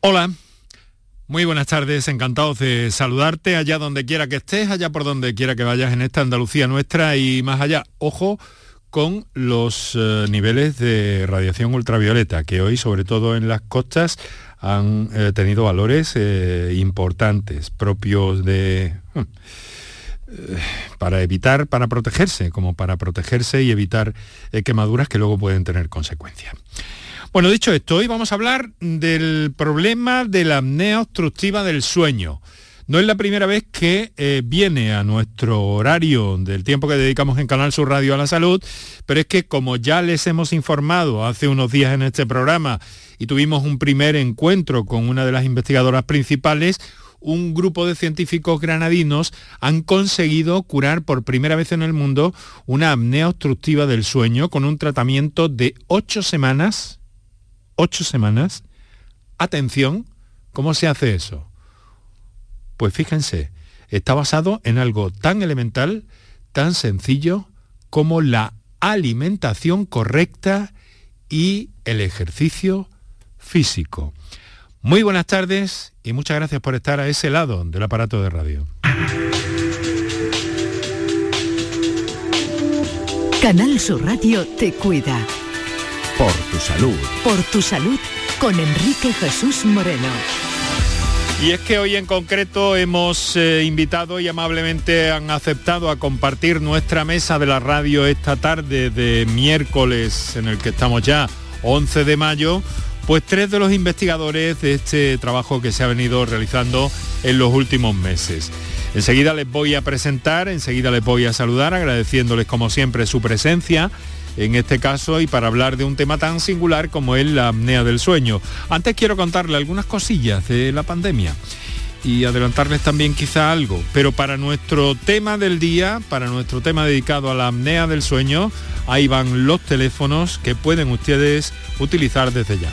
Hola, muy buenas tardes, encantados de saludarte allá donde quiera que estés, allá por donde quiera que vayas en esta Andalucía nuestra y más allá. Ojo con los eh, niveles de radiación ultravioleta, que hoy, sobre todo en las costas, han eh, tenido valores eh, importantes, propios de... Hmm, para evitar, para protegerse, como para protegerse y evitar quemaduras que luego pueden tener consecuencias. Bueno, dicho esto, hoy vamos a hablar del problema de la apnea obstructiva del sueño. No es la primera vez que eh, viene a nuestro horario del tiempo que dedicamos en Canal Sur Radio a la Salud, pero es que como ya les hemos informado hace unos días en este programa y tuvimos un primer encuentro con una de las investigadoras principales, un grupo de científicos granadinos han conseguido curar por primera vez en el mundo una apnea obstructiva del sueño con un tratamiento de ocho semanas ocho semanas. Atención, ¿cómo se hace eso? Pues fíjense, está basado en algo tan elemental, tan sencillo como la alimentación correcta y el ejercicio físico. Muy buenas tardes y muchas gracias por estar a ese lado del aparato de radio. Canal Sur Radio te cuida. Por tu salud. Por tu salud con Enrique Jesús Moreno. Y es que hoy en concreto hemos eh, invitado y amablemente han aceptado a compartir nuestra mesa de la radio esta tarde de miércoles en el que estamos ya 11 de mayo, pues tres de los investigadores de este trabajo que se ha venido realizando en los últimos meses. Enseguida les voy a presentar, enseguida les voy a saludar agradeciéndoles como siempre su presencia en este caso y para hablar de un tema tan singular como es la apnea del sueño. Antes quiero contarle algunas cosillas de la pandemia y adelantarles también quizá algo, pero para nuestro tema del día, para nuestro tema dedicado a la apnea del sueño, ahí van los teléfonos que pueden ustedes utilizar desde ya.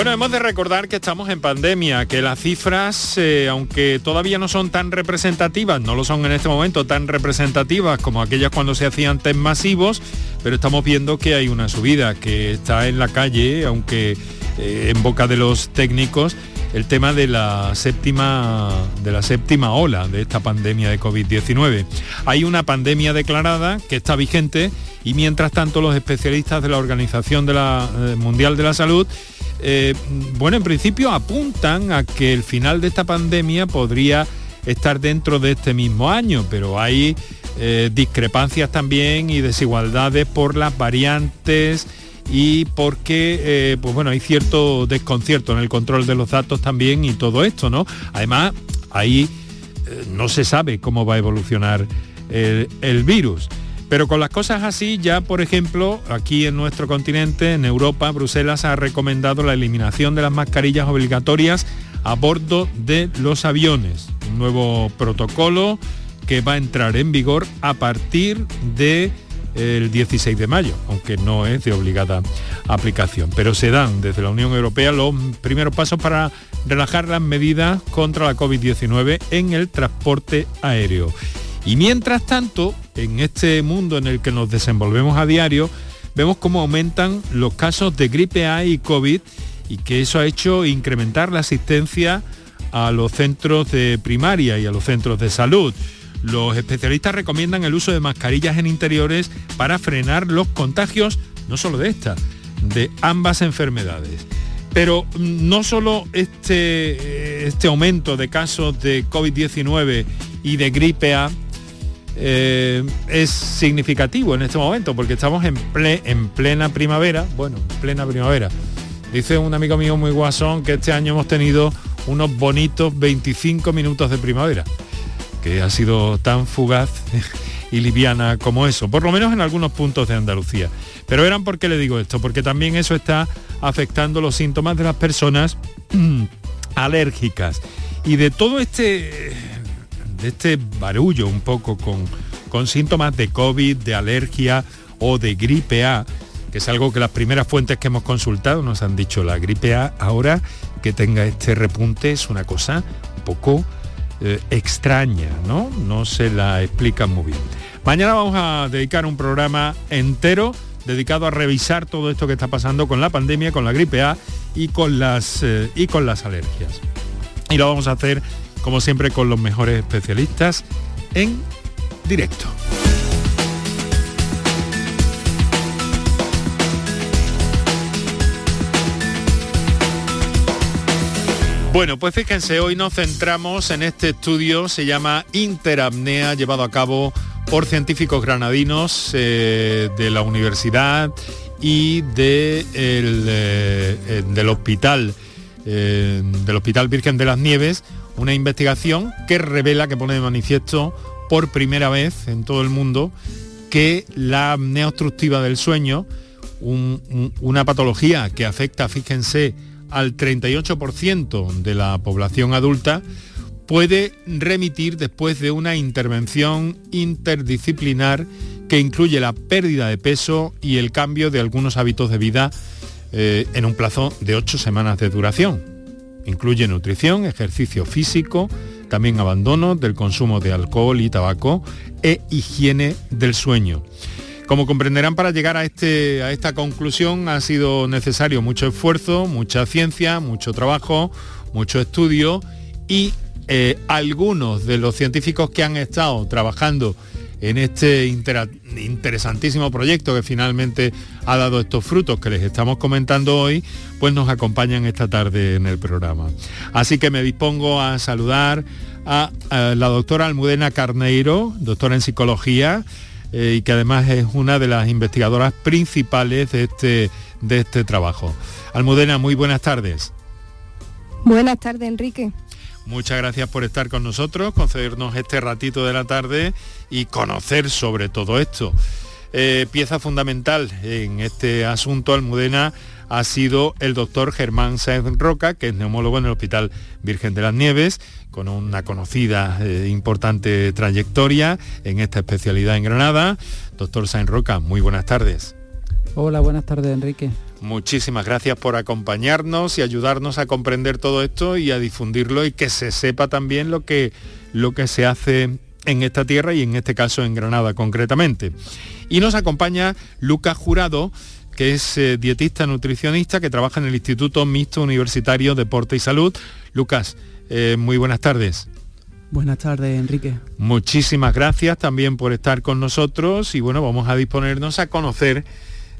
Bueno, hemos de recordar que estamos en pandemia, que las cifras, eh, aunque todavía no son tan representativas, no lo son en este momento tan representativas como aquellas cuando se hacían test masivos, pero estamos viendo que hay una subida, que está en la calle, aunque eh, en boca de los técnicos, el tema de la séptima de la séptima ola de esta pandemia de COVID-19. Hay una pandemia declarada que está vigente y mientras tanto los especialistas de la Organización de la, eh, Mundial de la Salud eh, bueno, en principio apuntan a que el final de esta pandemia podría estar dentro de este mismo año, pero hay eh, discrepancias también y desigualdades por las variantes y porque eh, pues bueno, hay cierto desconcierto en el control de los datos también y todo esto, ¿no? Además, ahí no se sabe cómo va a evolucionar el virus. Pero con las cosas así, ya por ejemplo, aquí en nuestro continente, en Europa, Bruselas ha recomendado la eliminación de las mascarillas obligatorias a bordo de los aviones. Un nuevo protocolo que va a entrar en vigor a partir del 16 de mayo, aunque no es de obligada aplicación. Pero se dan desde la Unión Europea los primeros pasos para relajar las medidas contra la COVID-19 en el transporte aéreo. Y mientras tanto, en este mundo en el que nos desenvolvemos a diario, vemos cómo aumentan los casos de gripe A y COVID y que eso ha hecho incrementar la asistencia a los centros de primaria y a los centros de salud. Los especialistas recomiendan el uso de mascarillas en interiores para frenar los contagios, no solo de esta, de ambas enfermedades. Pero no solo este, este aumento de casos de COVID-19 y de gripe A eh, es significativo en este momento porque estamos en, en plena primavera, bueno, en plena primavera. Dice un amigo mío muy guasón que este año hemos tenido unos bonitos 25 minutos de primavera, que ha sido tan fugaz y liviana como eso, por lo menos en algunos puntos de Andalucía. Pero eran porque le digo esto, porque también eso está afectando los síntomas de las personas alérgicas. Y de todo este de este barullo un poco con, con síntomas de COVID, de alergia o de gripe A, que es algo que las primeras fuentes que hemos consultado nos han dicho, la gripe A ahora que tenga este repunte es una cosa un poco eh, extraña, ¿no? No se la explican muy bien. Mañana vamos a dedicar un programa entero dedicado a revisar todo esto que está pasando con la pandemia, con la gripe A y con las, eh, y con las alergias. Y lo vamos a hacer, como siempre, con los mejores especialistas en directo. Bueno, pues fíjense, hoy nos centramos en este estudio, se llama Interapnea, llevado a cabo por científicos granadinos eh, de la universidad y de eh, eh, del hospital del Hospital Virgen de las Nieves, una investigación que revela, que pone de manifiesto por primera vez en todo el mundo que la apnea del sueño, una patología que afecta, fíjense, al 38% de la población adulta, puede remitir después de una intervención interdisciplinar que incluye la pérdida de peso y el cambio de algunos hábitos de vida eh, en un plazo de ocho semanas de duración. Incluye nutrición, ejercicio físico, también abandono del consumo de alcohol y tabaco e higiene del sueño. Como comprenderán, para llegar a, este, a esta conclusión ha sido necesario mucho esfuerzo, mucha ciencia, mucho trabajo, mucho estudio y eh, algunos de los científicos que han estado trabajando en este interesantísimo proyecto que finalmente ha dado estos frutos que les estamos comentando hoy, pues nos acompañan esta tarde en el programa. Así que me dispongo a saludar a, la doctora Almudena Carneiro, doctora en psicología, eh, y que además es una de las investigadoras principales de este, de este trabajo. Almudena, muy buenas tardes. Buenas tardes, Enrique. Muchas gracias por estar con nosotros, concedernos este ratito de la tarde y conocer sobre todo esto. Eh, pieza fundamental en este asunto, Almudena, ha sido el doctor Germán Sáenz Roca, que es neumólogo en el Hospital Virgen de las Nieves, con una conocida e importante trayectoria en esta especialidad en Granada. Doctor Sáenz Roca, muy buenas tardes. Hola, buenas tardes, Enrique. Muchísimas gracias por acompañarnos y ayudarnos a comprender todo esto y a difundirlo y que se sepa también lo que, lo que se hace en esta tierra y en este caso en Granada concretamente. Y nos acompaña Lucas Jurado, que es eh, dietista nutricionista que trabaja en el Instituto Mixto Universitario Deporte y Salud. Lucas, eh, muy buenas tardes. Buenas tardes, Enrique. Muchísimas gracias también por estar con nosotros y bueno, vamos a disponernos a conocer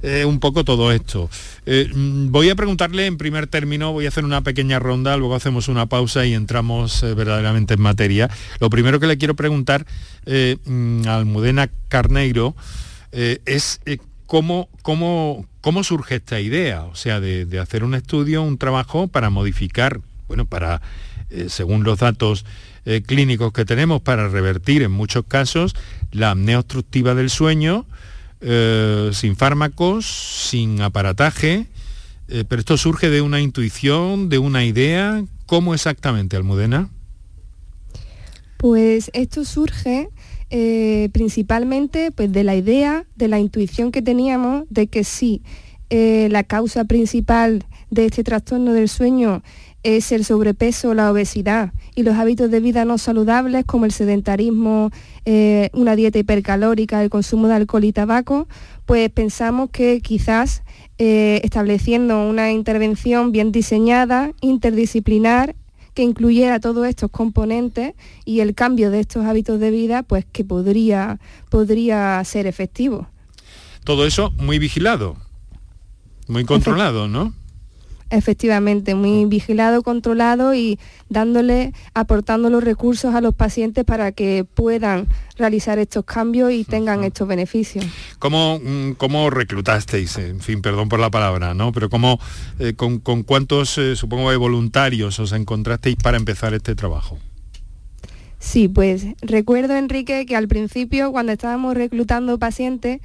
eh, un poco todo esto. Eh, mm, voy a preguntarle en primer término, voy a hacer una pequeña ronda, luego hacemos una pausa y entramos eh, verdaderamente en materia. Lo primero que le quiero preguntar mm, a Almudena Carneiro es cómo, cómo, cómo surge esta idea, o sea, de, de, hacer un estudio, un trabajo para modificar, bueno, para, según los datos clínicos que tenemos, para revertir en muchos casos la apnea obstructiva del sueño, eh, sin fármacos, sin aparataje, eh, pero esto surge de una intuición, de una idea. ¿Cómo exactamente, Almudena? Pues esto surge eh, principalmente pues, de la idea, de la intuición que teníamos de que sí, la causa principal de este trastorno del sueño es el sobrepeso, la obesidad y los hábitos de vida no saludables como el sedentarismo, eh, una dieta hipercalórica, el consumo de alcohol y tabaco, pues pensamos que quizás eh, estableciendo una intervención bien diseñada, interdisciplinar, que incluyera todos estos componentes y el cambio de estos hábitos de vida, pues que podría, podría ser efectivo. Todo eso muy vigilado, muy controlado, ¿no? Efectivamente, muy vigilado, controlado y dándole, aportando los recursos a los pacientes para que puedan realizar estos cambios y tengan estos beneficios. ¿Cómo, mm, cómo reclutasteis? En fin, perdón por la palabra, ¿no? Pero ¿cómo, eh, con, cuántos, eh, supongo, de voluntarios os encontrasteis para empezar este trabajo? Sí, pues recuerdo, Enrique, que al principio, cuando estábamos reclutando pacientes,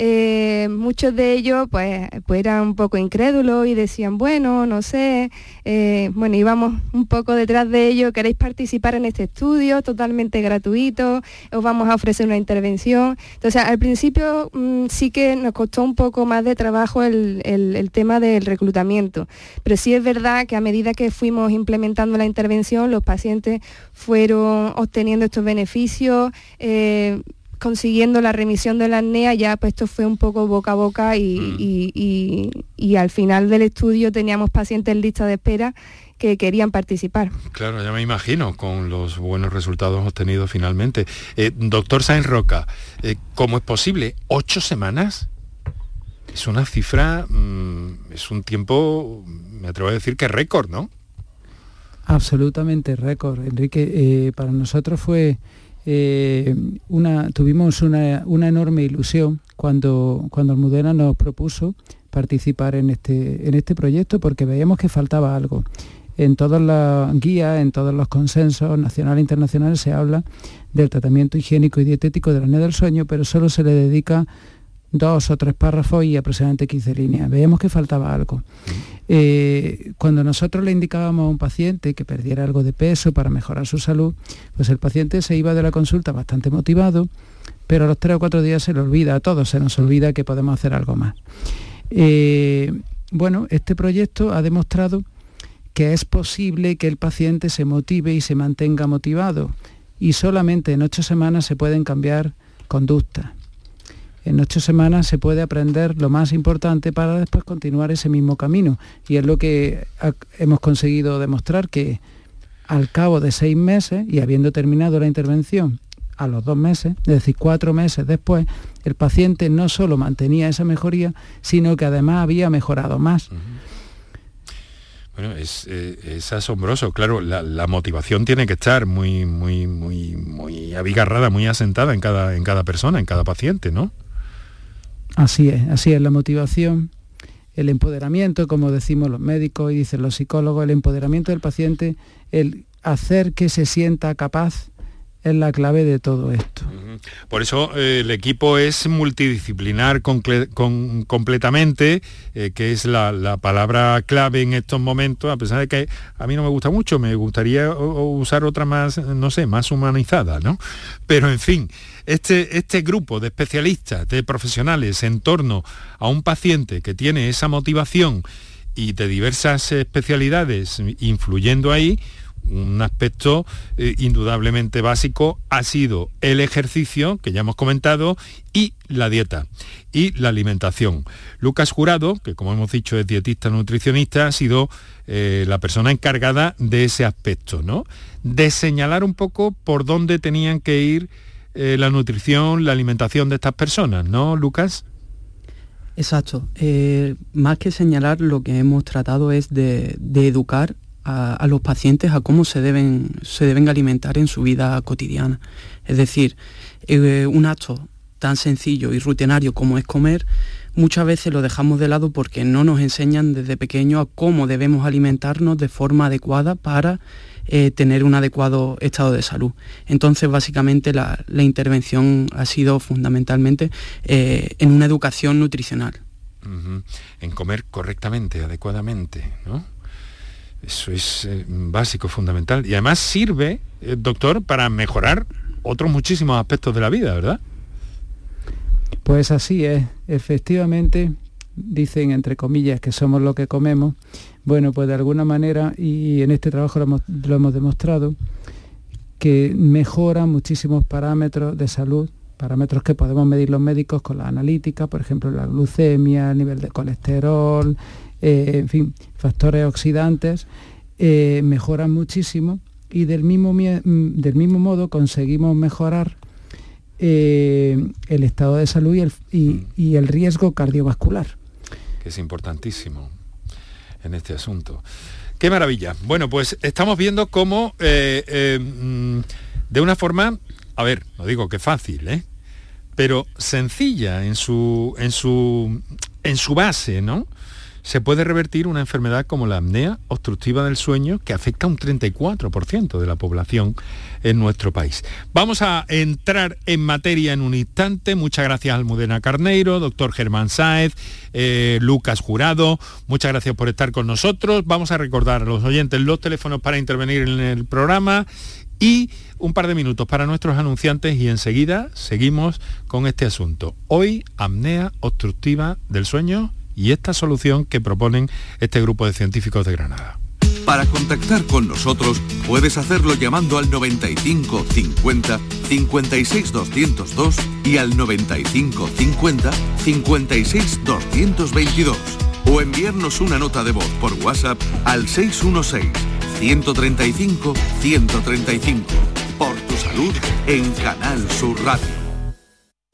eh, muchos de ellos pues, pues, eran un poco incrédulos y decían, bueno, no sé, eh, bueno, íbamos un poco detrás de ellos, queréis participar en este estudio totalmente gratuito, os vamos a ofrecer una intervención. Entonces, al principio mm, sí que nos costó un poco más de trabajo el, tema del reclutamiento, pero sí es verdad que a medida que fuimos implementando la intervención, los pacientes fueron obteniendo estos beneficios. Eh, consiguiendo la remisión de la apnea, ya pues esto fue un poco boca a boca mm. y, al final del estudio teníamos pacientes en lista de espera que querían participar. Claro, ya me imagino, con los buenos resultados obtenidos finalmente. Eh, doctor Sainz Roca, eh, ¿cómo es posible? ¿Ocho semanas? Es una cifra, mm, es un tiempo, me atrevo a decir que récord, ¿no? Absolutamente récord, Enrique. Eh, para nosotros fue eh, una, tuvimos una, enorme ilusión cuando, cuando Almudena nos propuso participar en este, en este proyecto porque veíamos que faltaba algo. En todas las guías, en todos los consensos nacionales e internacionales se habla del tratamiento higiénico y dietético de la apnea del sueño, pero solo se le dedica dos o tres párrafos y aproximadamente 15 líneas. Veíamos que faltaba algo. Eh, cuando nosotros le indicábamos a un paciente que perdiera algo de peso para mejorar su salud, pues el paciente se iba de la consulta bastante motivado, pero a los tres o cuatro días se le olvida, a todos se nos olvida que podemos hacer algo más. Eh, bueno, este proyecto ha demostrado que es posible que el paciente se motive y se mantenga motivado y solamente en ocho semanas se pueden cambiar conductas en ocho semanas se puede aprender lo más importante para después continuar ese mismo camino. Y es lo que hemos conseguido demostrar que al cabo de seis meses y habiendo terminado la intervención a los dos meses, es decir, cuatro meses después, el paciente no solo mantenía esa mejoría, sino que además había mejorado más. Bueno, eh, es, asombroso, claro, la, motivación tiene que estar muy, muy, muy, muy abigarrada, muy asentada en cada, en cada persona, en cada paciente, ¿no? Así es, así es la motivación, el empoderamiento, como decimos los médicos y dicen los psicólogos, el empoderamiento del paciente, el hacer que se sienta capaz es la clave de todo esto. Por eso eh, el equipo es multidisciplinar completamente, eh, que es la, palabra clave en estos momentos, a pesar de que a mí no me gusta mucho, me gustaría usar otra más, no sé, más humanizada, ¿no? Pero en fin, este, este grupo de especialistas, de profesionales en torno a un paciente que tiene esa motivación y de diversas especialidades influyendo ahí, un aspecto eh, indudablemente básico ha sido el ejercicio, que ya hemos comentado, y la dieta y la alimentación. Lucas Jurado, que como hemos dicho es dietista nutricionista, ha sido eh, la persona encargada de ese aspecto, ¿no? De señalar un poco por dónde tenían que ir eh, la nutrición, la alimentación de estas personas, ¿no, Lucas? Exacto. más que señalar, lo que hemos tratado es de, de educar a, los pacientes a cómo se deben, se deben alimentar en su vida cotidiana. Es decir, eh, un acto tan sencillo y rutinario como es comer, muchas veces lo dejamos de lado porque no nos enseñan desde pequeño a cómo debemos alimentarnos de forma adecuada para eh, tener un adecuado estado de salud. Entonces, básicamente, la, intervención ha sido fundamentalmente eh, en una educación nutricional. En comer correctamente, adecuadamente, ¿no? Eso es eh, básico, fundamental. Y además sirve, eh, doctor, para mejorar otros muchísimos aspectos de la vida, ¿verdad? Pues así es. Efectivamente, dicen entre comillas que somos lo que comemos. Bueno, pues de alguna manera, y en este trabajo lo hemos, demostrado, que mejora muchísimos parámetros de salud, parámetros que podemos medir los médicos con la analítica, por ejemplo, la glucemia, el nivel de colesterol, eh, en fin, factores oxidantes, eh, mejoran muchísimo y del mismo, mm, del mismo modo conseguimos mejorar eh, el estado de salud y el, riesgo cardiovascular. Es importantísimo en este asunto. Qué maravilla. Bueno, pues estamos viendo cómo mm, de una forma, a ver, no digo que fácil, ¿eh? pero sencilla en su, en su, en su base, ¿no? Se puede revertir una enfermedad como la apnea obstructiva del sueño que afecta a un 34% de la población en nuestro país. Vamos a entrar en materia en un instante. Muchas gracias Almudena Carneiro, doctor Germán Sáez, eh, Lucas Jurado. Muchas gracias por estar con nosotros. Vamos a recordar a los oyentes los teléfonos para intervenir en el programa y un par de minutos para nuestros anunciantes y enseguida seguimos con este asunto. Hoy, apnea obstructiva del sueño y esta solución que proponen este grupo de científicos de Granada. Para contactar con nosotros puedes hacerlo llamando al 95 50 56 202 y al 95 50 56 222 o enviarnos una nota de voz por WhatsApp al 616 135 135. Por tu salud en Canal Sur Radio.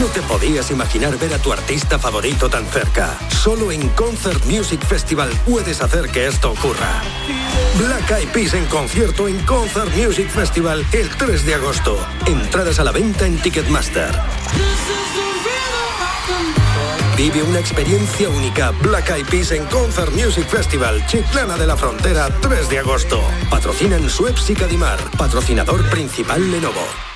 No te podías imaginar ver a tu artista favorito tan cerca. Solo en Concert Music Festival puedes hacer que esto ocurra. Black Eyed Peas en concierto en Concert Music Festival el 3 de agosto. Entradas a la venta en Ticketmaster. Vive una experiencia única. Black Eyed Peas en Concert Music Festival, Chiclana de la Frontera, 3 de agosto. Patrocinan Suez y Cadimar. Patrocinador principal Lenovo.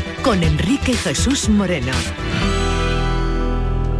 con Enrique Jesús Moreno.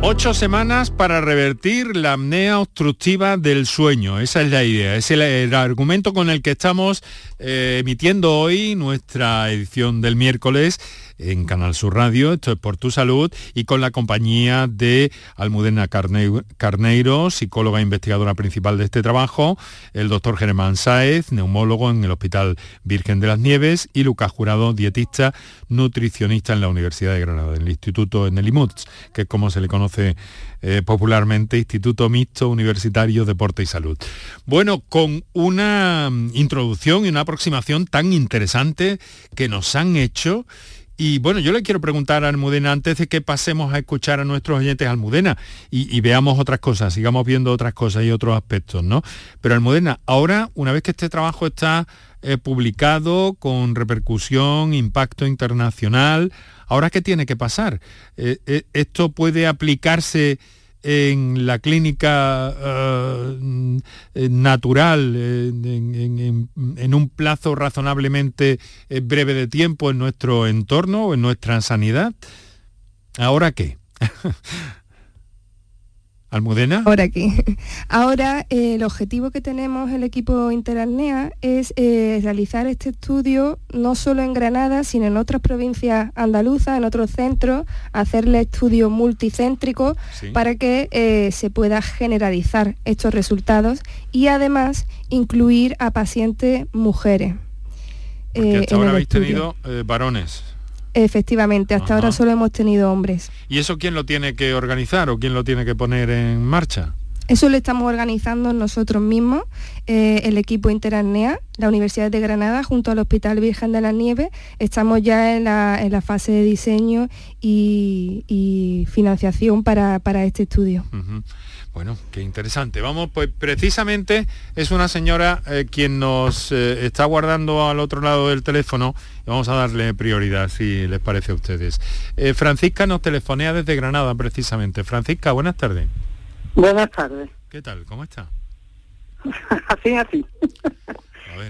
Ocho semanas para revertir la apnea obstructiva del sueño. Esa es la idea. Es el, argumento con el que estamos eh, emitiendo hoy nuestra edición del miércoles en Canal Sur Radio. Esto es por tu salud y con la compañía de Almudena Carne- Carneiro, psicóloga e investigadora principal de este trabajo, el doctor Germán Sáez, neumólogo en el Hospital Virgen de las Nieves y Lucas Jurado, dietista, nutricionista en la Universidad de Granada, en el Instituto en el IMUTS, que es como se le conoce eh, popularmente Instituto Mixto Universitario Deporte y Salud. Bueno, con una mm, introducción y una aproximación tan interesante que nos han hecho. Y bueno, yo le quiero preguntar a Almudena, antes de que pasemos a escuchar a nuestros oyentes Almudena y, veamos otras cosas, sigamos viendo otras cosas y otros aspectos, ¿no? Pero Almudena, ahora, una vez que este trabajo está eh, publicado con repercusión, impacto internacional, ¿ahora qué tiene que pasar? Eh, eh, ¿Esto puede aplicarse en la clínica eh, mm, natural en, en- un plazo razonablemente eh, breve de tiempo en nuestro entorno en nuestra sanidad? ¿Ahora qué? ¿Almudena? Ahora aquí. Ahora eh, el objetivo que tenemos el equipo Interalnea es eh, realizar este estudio no solo en Granada, sino en otras provincias andaluzas, en otros centros, hacerle estudio multicéntrico Sí. para que eh, se pueda generalizar estos resultados y además incluir a pacientes mujeres. Porque hasta ahora habéis estudio. tenido varones. Efectivamente, hasta Ajá. ahora solo hemos tenido hombres. ¿Y eso quién lo tiene que organizar o quién lo tiene que poner en marcha? Eso lo estamos organizando nosotros mismos, eh, el equipo Interarnea, la Universidad de Granada, junto al Hospital Virgen de la Nieve. Estamos ya en la, fase de diseño y, financiación para, este estudio. Bueno, qué interesante. Vamos, pues precisamente es una señora eh, quien nos eh, está guardando al otro lado del teléfono vamos a darle prioridad, si les parece a ustedes. Francisca nos telefonea desde Granada, precisamente. Francisca, buenas tardes. Buenas tardes. ¿Qué tal? ¿Cómo está? así, así.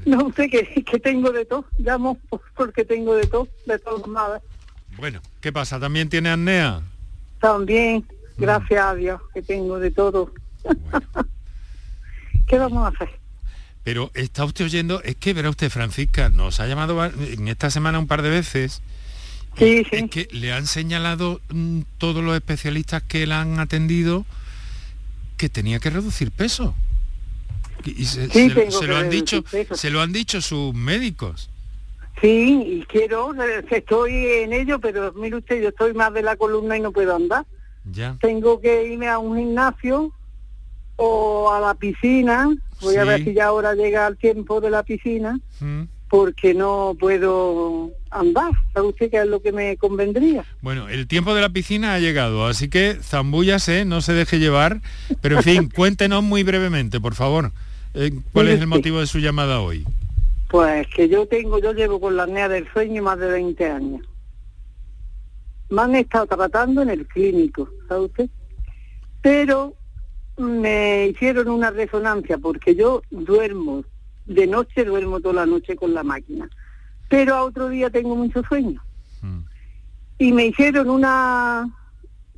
No sé qué, tengo de todo. Llamo porque tengo de todo, de todo nada. Bueno, ¿qué pasa? ¿También tiene apnea? También. Gracias a Dios, que tengo de todo. ¿Qué vamos a hacer? Pero está usted oyendo, es que verá usted, Francisca, nos ha llamado en esta semana un par de veces. Sí, sí. Es que le han señalado mm, todos los especialistas que la han atendido que tenía que reducir peso. Y se, lo han dicho, se lo han dicho sus médicos. Sí, y quiero, estoy en ello, pero mire usted, yo estoy más de la columna y no puedo andar. Ya. Tengo que irme a un gimnasio o a la piscina. Voy a ver si ya ahora llega el tiempo de la piscina. Mm porque no puedo andar. ¿Sabe usted qué es lo que me convendría? Bueno, el tiempo de la piscina ha llegado, así que zambúllase, no se deje llevar, pero en fin, cuéntenos muy brevemente, por favor, eh, cuál es el motivo de su llamada hoy. Pues que yo tengo, yo llevo con la apnea del sueño más de 20 años. Me han estado tratando en el clínico, ¿sabe usted? Pero me hicieron una resonancia porque yo duermo de noche duermo toda la noche con la máquina, pero a otro día tengo mucho sueño. Mm. Y me hicieron una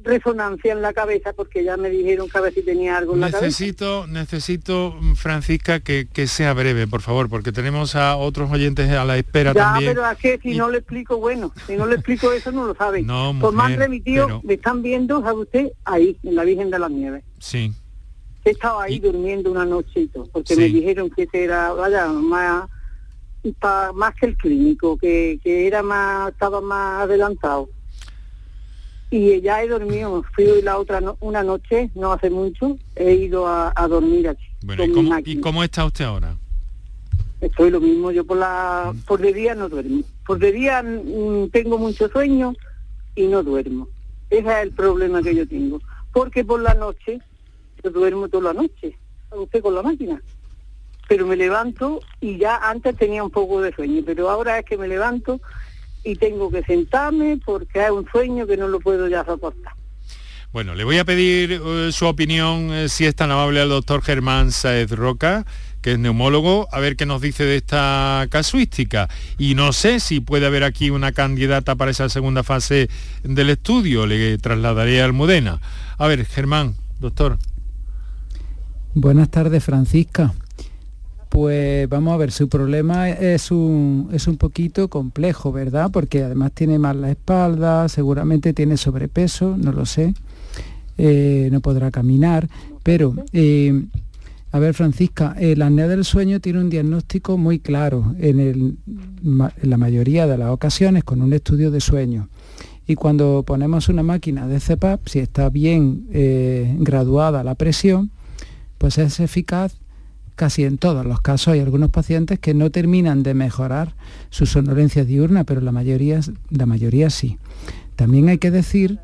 resonancia en la cabeza porque ya me dijeron que a ver si tenía algo en la cabeza. Necesito, necesito, Francisca, que, sea breve, por favor, porque tenemos a otros oyentes a la espera ya, también. pero es que si no le explico, bueno, si no le explico eso no lo saben. No, Por más de mi tío, me están viendo, ¿sabe usted? Ahí, en la Virgen de las Nieves. Sí. He estado ahí durmiendo una nochito, porque me dijeron que era, vaya, más, más que el clínico, que, era más, estaba más adelantado. Y ya he dormido, fui la otra una noche, no hace mucho, he ido a, dormir aquí. ¿y, cómo, está usted ahora? Estoy lo mismo, yo por la mm. por de día no duermo. Por de día mm, tengo mucho sueño y no duermo. Ese es el problema que yo tengo. Porque por la noche yo duermo toda la noche, usted con la máquina. Pero me levanto y ya antes tenía un poco de sueño, pero ahora es que me levanto y tengo que sentarme porque hay un sueño que no lo puedo ya soportar. Bueno, le voy a pedir eh, su opinión, eh, si es tan amable, al doctor Germán Saez Roca, que es neumólogo, a ver qué nos dice de esta casuística. Y no sé si puede haber aquí una candidata para esa segunda fase del estudio, le trasladaré al Almudena. A ver, Germán, doctor. Buenas tardes, Francisca. Pues vamos a ver, su problema es un, es un poquito complejo, ¿verdad? Porque además tiene mal la espalda, seguramente tiene sobrepeso, no lo sé, eh, no podrá caminar, pero... Eh, a ver, Francisca, la apnea del sueño tiene un diagnóstico muy claro en, la mayoría de las ocasiones con un estudio de sueño. Y cuando ponemos una máquina de CPAP, si está bien eh, graduada la presión, pues es eficaz casi en todos los casos. Hay algunos pacientes que no terminan de mejorar su somnolencia diurna, pero la mayoría, la mayoría sí. También hay que decir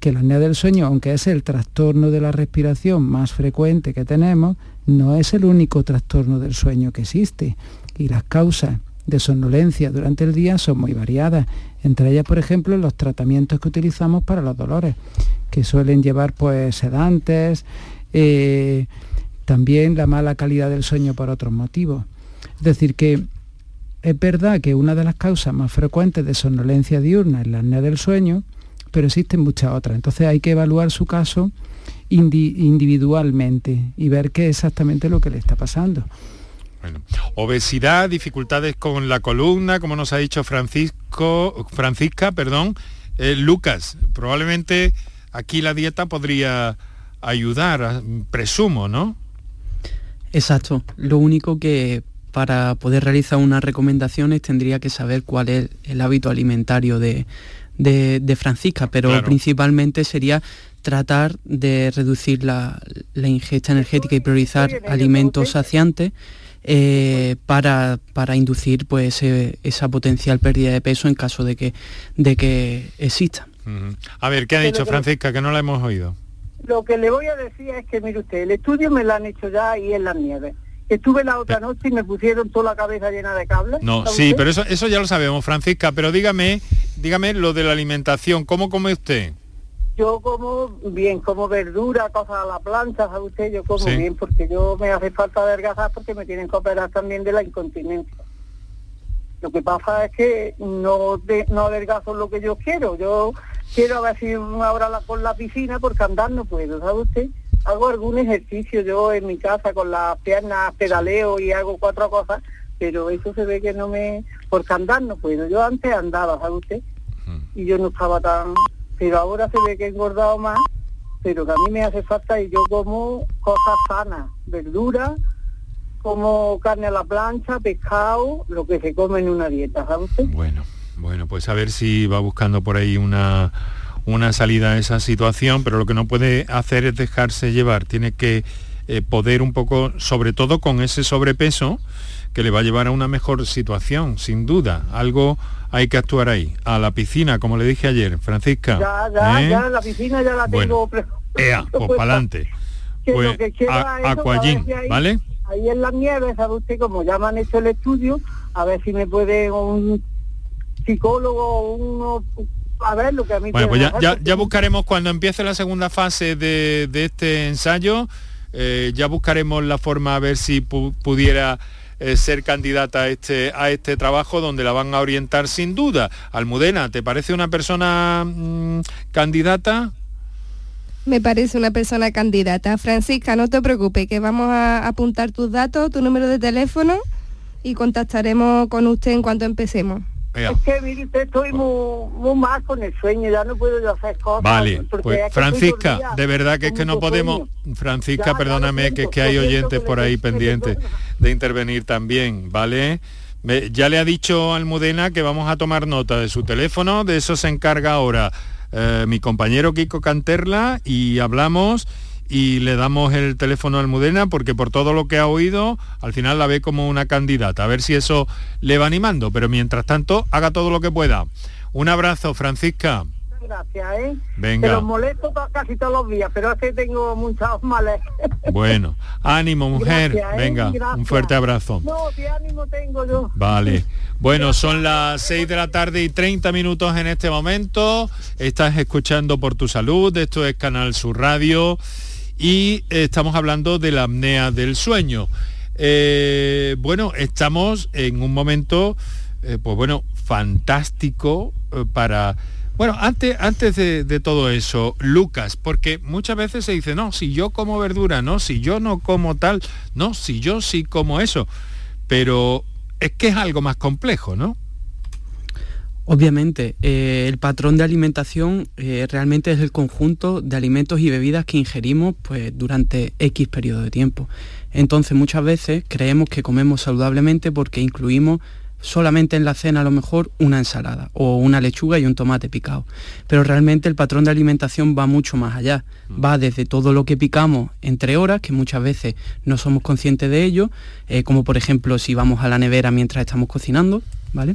que la apnea del sueño, aunque es el trastorno de la respiración más frecuente que tenemos, no es el único trastorno del sueño que existe. Y las causas de somnolencia durante el día son muy variadas. Entre ellas, por ejemplo, los tratamientos que utilizamos para los dolores, que suelen llevar pues sedantes, eh, también la mala calidad del sueño por otros motivos. Es decir, que es verdad que una de las causas más frecuentes de somnolencia diurna es la apnea del sueño, pero existen muchas otras. Entonces hay que evaluar su caso individualmente y ver qué es exactamente lo que le está pasando. obesidad, dificultades con la columna, como nos ha dicho Francisco, Francisca, perdón, eh, Lucas, probablemente aquí la dieta podría ayudar, presumo, ¿no? Exacto. Lo único que para poder realizar unas recomendaciones tendría que saber cuál es el hábito alimentario de, Francisca, pero principalmente sería tratar de reducir la, ingesta energética y priorizar alimentos saciantes eh, para, para, inducir pues, esa potencial pérdida de peso en caso de que, de que exista. A ver, ¿qué ha dicho Francisca? Que no la hemos oído. Lo que le voy a decir es que, mire usted, el estudio me lo han hecho ya ahí en las nieves. Estuve la otra noche y me pusieron toda la cabeza llena de cables. No, sí, pero eso, eso ya lo sabemos, Francisca, pero dígame, dígame lo de la alimentación, ¿cómo come usted? Yo como bien, como verdura, cosas a la plancha, ¿sabe usted? Yo como bien porque yo me hace falta adelgazar porque me tienen que operar también de la incontinencia. Lo que pasa es que no, no adelgazo lo que yo quiero. Yo quiero a ver si una hora con la piscina porque andar no puedo, ¿sabe usted? hago algún ejercicio yo en mi casa con las piernas, pedaleo y hago cuatro cosas, pero eso se ve que no me... Porque andar no puedo. Yo antes andaba, ¿sabe usted? Y yo no estaba tan... Pero ahora se ve que he engordado más, pero que a mí me hace falta y yo como cosas sanas, verduras, como carne a la plancha, pescado, lo que se come en una dieta, ¿sabe usted? Bueno, bueno, pues a ver si va buscando por ahí una una salida a esa situación, pero lo que no puede hacer es dejarse llevar, tiene que eh, poder un poco, sobre todo con ese sobrepeso, que le va a llevar a una mejor situación, sin duda. Algo hay que actuar ahí. A la piscina, como le dije ayer, Francisca. Ya, ya, ¿eh? ya, la piscina ya la tengo. ea, pues para adelante. Pues, ¿vale? Ahí en las nieves, sabe usted, como ya me han hecho el estudio, a ver si me puede un psicólogo, uno a ver lo que a mí Bueno, pues ya, buscaremos cuando empiece la segunda fase de, este ensayo, eh, ya buscaremos la forma a ver si pudiera eh, ser candidata a este, a este trabajo donde la van a orientar sin duda. Almudena, ¿te parece una persona mm, candidata? Me parece una persona candidata. Francisca, no te preocupes, que vamos a apuntar tus datos, tu número de teléfono y contactaremos con usted en cuanto empecemos. Es que, mire, estoy muy, muy, mal con el sueño, ya no puedo hacer cosas. Vale, pues Francisca, de verdad que es que no podemos... Francisca, perdóname, que es que hay oyentes por ahí pendientes de intervenir también, ¿vale? ya le ha dicho Almudena que vamos a tomar nota de su teléfono, de eso se encarga ahora eh, mi compañero Kiko Canterla y hablamos y le damos el teléfono a Almudena porque por todo lo que ha oído, al final la ve como una candidata. A ver si eso le va animando, pero mientras tanto, haga todo lo que pueda. Un abrazo, Francisca. Gracias, ¿eh? Venga. Los molesto casi todos los días, pero es que tengo muchos males. Bueno, ánimo, mujer. ¿eh? Venga, un fuerte abrazo. No, qué ánimo tengo yo. Vale. Bueno, son las 6 de la tarde y 30 minutos en este momento. Estás escuchando por tu salud. Esto es Canal Sur Radio y estamos hablando de la apnea del sueño. Eh, bueno, estamos en un momento, eh, pues bueno, fantástico eh, para... Bueno, antes, antes de, todo eso, Lucas, porque muchas veces se dice, no, si yo como verdura, no, si yo no como tal, no, si yo sí como eso, pero es que es algo más complejo, ¿no? Obviamente, eh, el patrón de alimentación eh, realmente es el conjunto de alimentos y bebidas que ingerimos pues, durante X periodo de tiempo. Entonces muchas veces creemos que comemos saludablemente porque incluimos solamente en la cena a lo mejor una ensalada o una lechuga y un tomate picado. Pero realmente el patrón de alimentación va mucho más allá. Mm. Va desde todo lo que picamos entre horas, que muchas veces no somos conscientes de ello, eh, como por ejemplo si vamos a la nevera mientras estamos cocinando, ¿vale?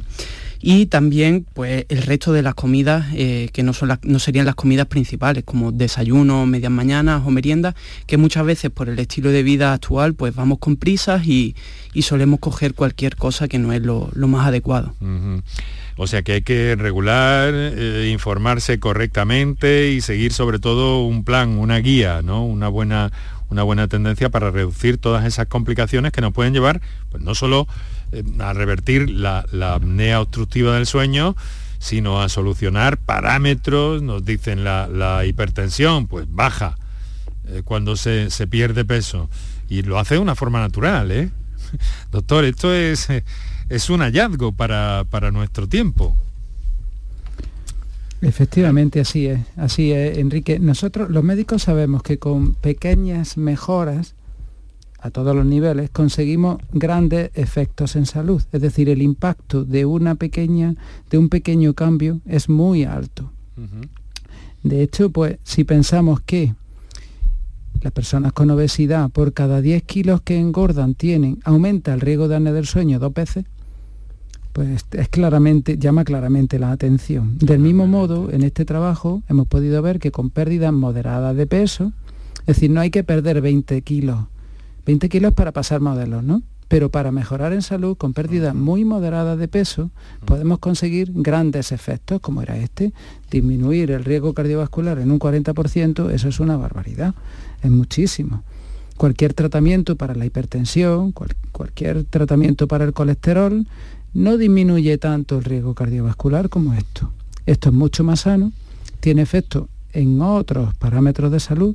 Y también pues el resto de las comidas eh, que no, son no serían las comidas principales como desayuno, medias mañanas o meriendas que muchas veces por el estilo de vida actual pues vamos con prisas y, solemos coger cualquier cosa que no es lo, más adecuado. O sea que hay que regular, eh, informarse correctamente y seguir sobre todo un plan, una guía, ¿no? Una buena, una buena tendencia para reducir todas esas complicaciones que nos pueden llevar, pues no solo eh, a revertir la, apnea obstructiva del sueño, sino a solucionar parámetros, nos dicen la, hipertensión, pues baja eh, cuando se, pierde peso. Y lo hace de una forma natural, ¿eh? Doctor, esto es, es un hallazgo para, para nuestro tiempo. Efectivamente, así es, así es, Enrique. Nosotros los médicos sabemos que con pequeñas mejoras a todos los niveles, conseguimos grandes efectos en salud. Es decir, el impacto de una pequeña, de un pequeño cambio es muy alto. De hecho, pues si pensamos que las personas con obesidad por cada 10 kilos que engordan tienen, aumenta el riesgo de apnea del sueño dos veces, pues es claramente, llama claramente la atención. Del mismo modo, en este trabajo hemos podido ver que con pérdidas moderadas de peso, es decir, no hay que perder 20 kilos, 20 kilos para pasar modelos, ¿no? pero para mejorar en salud con pérdidas muy moderadas de peso podemos conseguir grandes efectos como era este, disminuir el riesgo cardiovascular en un 40%, eso es una barbaridad, es muchísimo. Cualquier tratamiento para la hipertensión, cualquier tratamiento para el colesterol, no disminuye tanto el riesgo cardiovascular como esto. Esto es mucho más sano, tiene efecto en otros parámetros de salud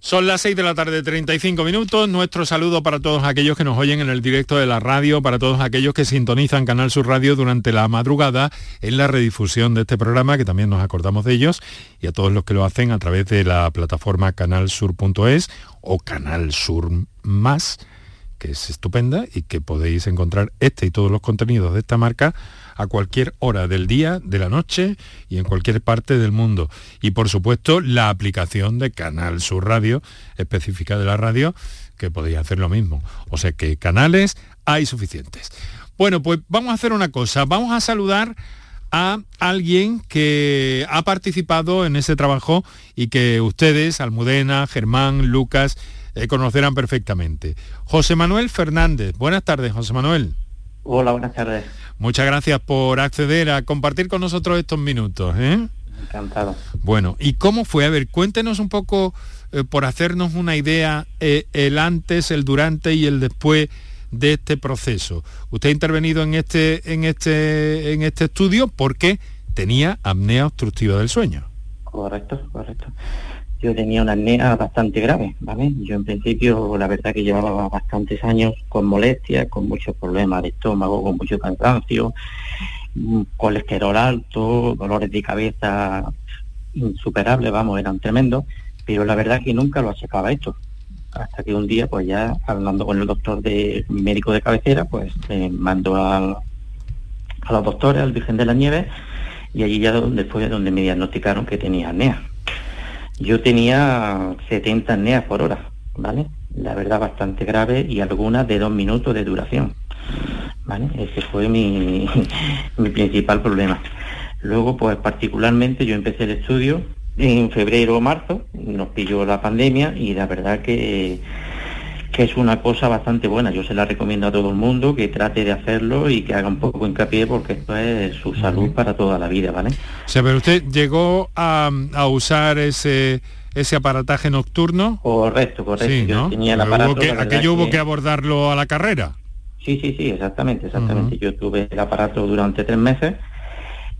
Son las 6 de la tarde, 35 minutos. Nuestro saludo para todos aquellos que nos oyen en el directo de la radio, para todos aquellos que sintonizan Canal Sur Radio durante la madrugada en la redifusión de este programa, que también nos acordamos de ellos, y a todos los que lo hacen a través de la plataforma canalsur.es o Canal Sur Más, que es estupenda y que podéis encontrar este y todos los contenidos de esta marca a cualquier hora del día, de la noche y en cualquier parte del mundo. Y por supuesto la aplicación de Canal Sur Radio, específica de la radio, que podéis hacer lo mismo. O sea que canales hay suficientes. Bueno, pues vamos a hacer una cosa, vamos a saludar a alguien que ha participado en ese trabajo y que ustedes, Almudena, Germán, Lucas, eh, conocerán perfectamente. José Manuel Fernández. Buenas tardes, José Manuel. Hola, buenas tardes. Muchas gracias por acceder a compartir con nosotros estos minutos. ¿eh? Encantado. Bueno, ¿y cómo fue? A ver, cuéntenos un poco, eh, por hacernos una idea, eh, el antes, el durante y el después de este proceso. Usted ha intervenido en este, en este, en este estudio porque tenía apnea obstructiva del sueño. Correcto, correcto yo tenía una apnea bastante grave, ¿vale? Yo en principio la verdad que llevaba bastantes años con molestias, con muchos problemas de estómago, con mucho cansancio, mm, colesterol alto, dolores de cabeza insuperables, vamos, eran tremendos, pero la verdad que nunca lo achacaba esto. Hasta que un día, pues ya hablando con el doctor de médico de cabecera, pues me mandó a, a los doctores, al Virgen de la Nieve, y allí ya donde fue donde me diagnosticaron que tenía apnea. Yo tenía 70 apneas por hora, ¿vale? La verdad bastante grave y algunas de dos minutos de duración, ¿vale? Ese fue mi, mi principal problema. Luego, pues particularmente yo empecé el estudio en febrero o marzo, nos pilló la pandemia y la verdad que que es una cosa bastante buena. Yo se la recomiendo a todo el mundo que trate de hacerlo y que haga un poco hincapié porque esto es su salud para toda la vida, ¿vale? O sea, pero usted llegó a, usar ese ese aparataje nocturno. Correcto, correcto. Yo tenía el aparato, que, aquello hubo que abordarlo a la carrera. Sí, sí, sí, exactamente, exactamente. Yo tuve el aparato durante tres meses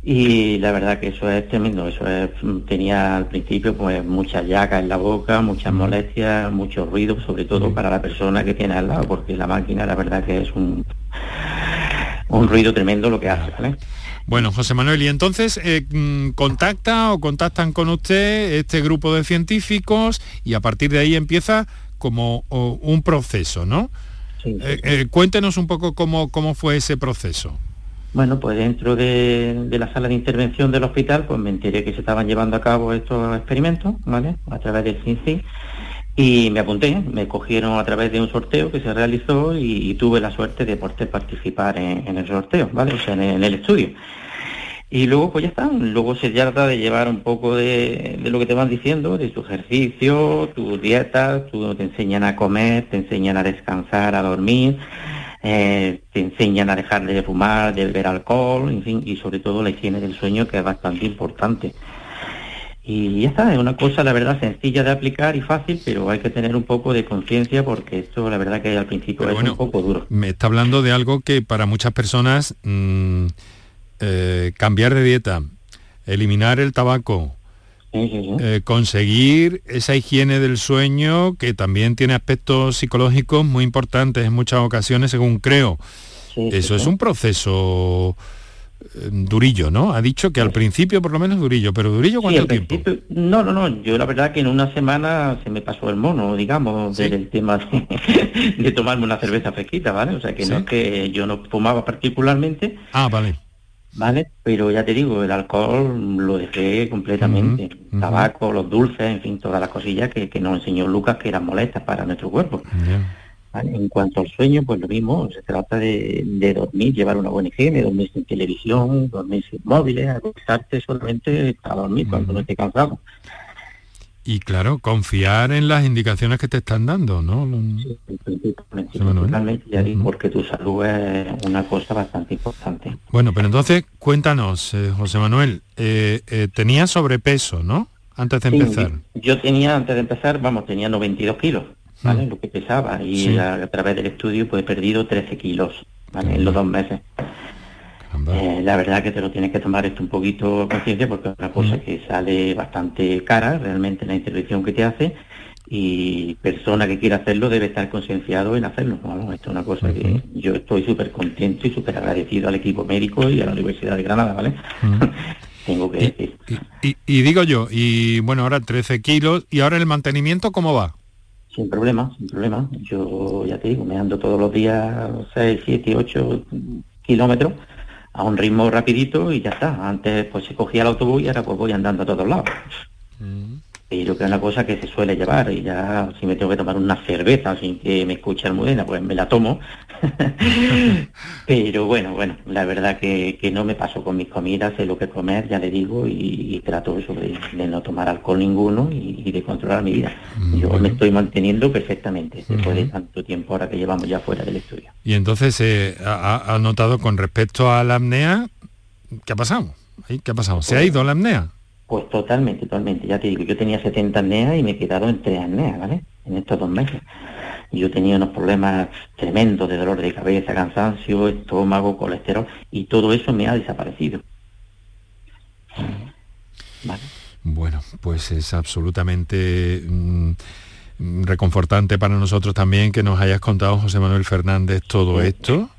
y la verdad que eso es tremendo, eso es, tenía al principio pues muchas llagas en la boca, muchas molestias, mucho ruido, sobre todo para la persona que tiene al lado, porque la máquina la verdad que es un, un ruido tremendo lo que hace, Bueno, José Manuel, y entonces eh, mm, contacta o contactan con usted este grupo de científicos y a partir de ahí empieza como un proceso, ¿no? Eh, eh, cuéntenos un poco cómo, cómo fue ese proceso. Bueno, pues dentro de, la sala de intervención del hospital, pues me enteré que se estaban llevando a cabo estos experimentos, ¿vale? A través del CINCI. Y me apunté, me cogieron a través de un sorteo que se realizó y, tuve la suerte de poder participar en, el sorteo, ¿vale? O sea, en, el estudio. Y luego pues ya está, luego se trata de llevar un poco de, de, lo que te van diciendo, de tu ejercicio, tu dieta, tu, te enseñan a comer, te enseñan a descansar, a dormir, eh, te enseñan a dejar de fumar, de beber alcohol, en fin, y sobre todo la higiene del sueño que es bastante importante. Y ya está, es una cosa, la verdad, sencilla de aplicar y fácil, pero hay que tener un poco de conciencia porque esto, la verdad, que al principio es un poco duro. Me está hablando de algo que para muchas personas mm, eh, cambiar de dieta, eliminar el tabaco, eh, conseguir esa higiene del sueño que también tiene aspectos psicológicos muy importantes en muchas ocasiones, según creo. Eso es un proceso eh, durillo, ¿no? Ha dicho que al principio por lo menos durillo, pero durillo cuánto tiempo? No, no, no, yo la verdad que en una semana se me pasó el mono, digamos, del tema de, tomarme una cerveza fresquita, ¿vale? O sea que no es que yo no fumaba particularmente. Ah, vale. ¿Vale? Pero ya te digo, el alcohol lo dejé completamente. Tabaco, los dulces, en fin, todas las cosillas que, nos enseñó Lucas que eran molestas para nuestro cuerpo. En cuanto al sueño, pues lo mismo, se trata de, dormir, llevar una buena higiene, dormir sin televisión, dormir sin móviles, acostarte solamente a dormir cuando no esté cansado. Y claro, confiar en las indicaciones que te están dando, ¿no? Sí, principalmente, ya porque tu salud es una cosa bastante importante. Bueno, pero entonces cuéntanos, eh, José Manuel, eh, eh, tenía sobrepeso, ¿no? Antes de empezar. Yo tenía, antes de empezar, vamos, tenía 92 kilos. ¿vale? Lo que pesaba. Y a, través del estudio pues he perdido 13 kilos, ¿vale? En los dos meses. Eh, la verdad que te lo tienes que tomar esto un poquito conciencia porque es una cosa que sale bastante cara realmente la intervención que te hace y persona que quiera hacerlo debe estar concienciado en hacerlo. Esto es una cosa que yo estoy súper contento y súper agradecido al equipo médico y a la Universidad de Granada, ¿vale? Tengo que decir. Y, y, digo yo, y bueno, ahora 13 kilos, ¿y ahora el mantenimiento cómo va? Sin problema, sin problema. Yo ya te digo, me ando todos los días 6, 7, 8 kilómetros a un ritmo rapidito y ya está. Antes pues se cogía el autobús y ahora pues voy andando a todos lados. Mm. Y yo creo que es una cosa que se suele llevar y ya si me tengo que tomar una cerveza sin que me escuche Almudena, pues me la tomo. Pero bueno, bueno, la verdad que, no me paso con mis comidas, sé lo que comer, ya le digo, y, trato eso de, no tomar alcohol ninguno y, de controlar mi vida. Mm, yo me estoy manteniendo perfectamente después de tanto tiempo ahora que llevamos ya fuera del estudio. Y entonces, eh, ha, notado con respecto a la apnea, ¿qué ha pasado? ¿Qué ha pasado? ¿Se ha ido la apnea? Pues totalmente, totalmente. Ya te digo, yo tenía 70 apneas y me he quedado en 3 apneas, ¿vale? En estos dos meses. Yo tenía unos problemas tremendos de dolor de cabeza, cansancio, estómago, colesterol, y todo eso me ha desaparecido. ¿Vale? Bueno, pues es absolutamente mm, reconfortante para nosotros también que nos hayas contado, José Manuel Fernández, todo esto